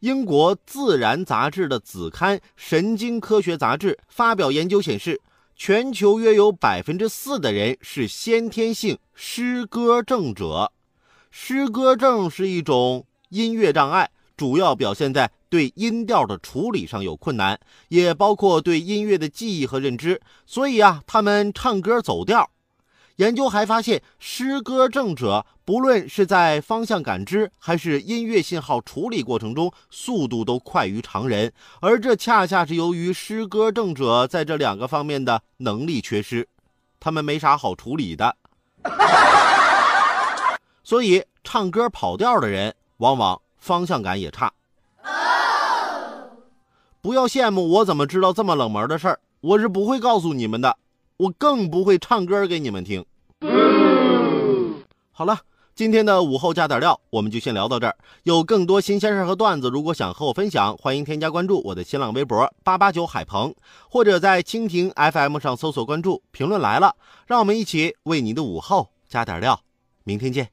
英国《自然》杂志的子刊《神经科学杂志》发表研究显示，全球约有百分之四的人是先天性诗歌症者。诗歌症是一种音乐障碍，主要表现在对音调的处理上有困难，也包括对音乐的记忆和认知。所以啊，他们唱歌走调。研究还发现，诗歌症者不论是在方向感知还是音乐信号处理过程中，速度都快于常人，而这恰恰是由于诗歌症者在这两个方面的能力缺失，他们没啥好处理的。所以，唱歌跑调的人往往方向感也差。不要羡慕我，怎么知道这么冷门的事儿？我是不会告诉你们的，我更不会唱歌给你们听。好了，今天的午后加点料，我们就先聊到这儿。有更多新鲜事和段子，如果想和我分享，欢迎添加关注我的新浪微博八八九海鹏，或者在蜻蜓 FM 上搜索关注“评论来了”，让我们一起为你的午后加点料。明天见。